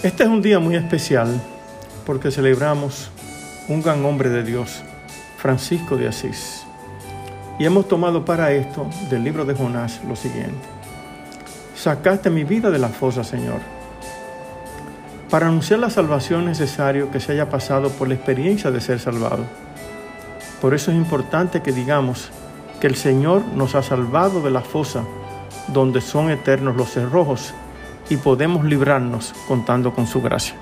Este es un día muy especial porque celebramos un gran hombre de Dios, Francisco de Asís. Y hemos tomado para esto del libro de Jonás lo siguiente. Sacaste mi vida de la fosa, Señor. Para anunciar la salvación es necesario que se haya pasado por la experiencia de ser salvado. Por eso es importante que digamos que el Señor nos ha salvado de la fosa donde son eternos los cerrojos y podemos librarnos contando con su gracia.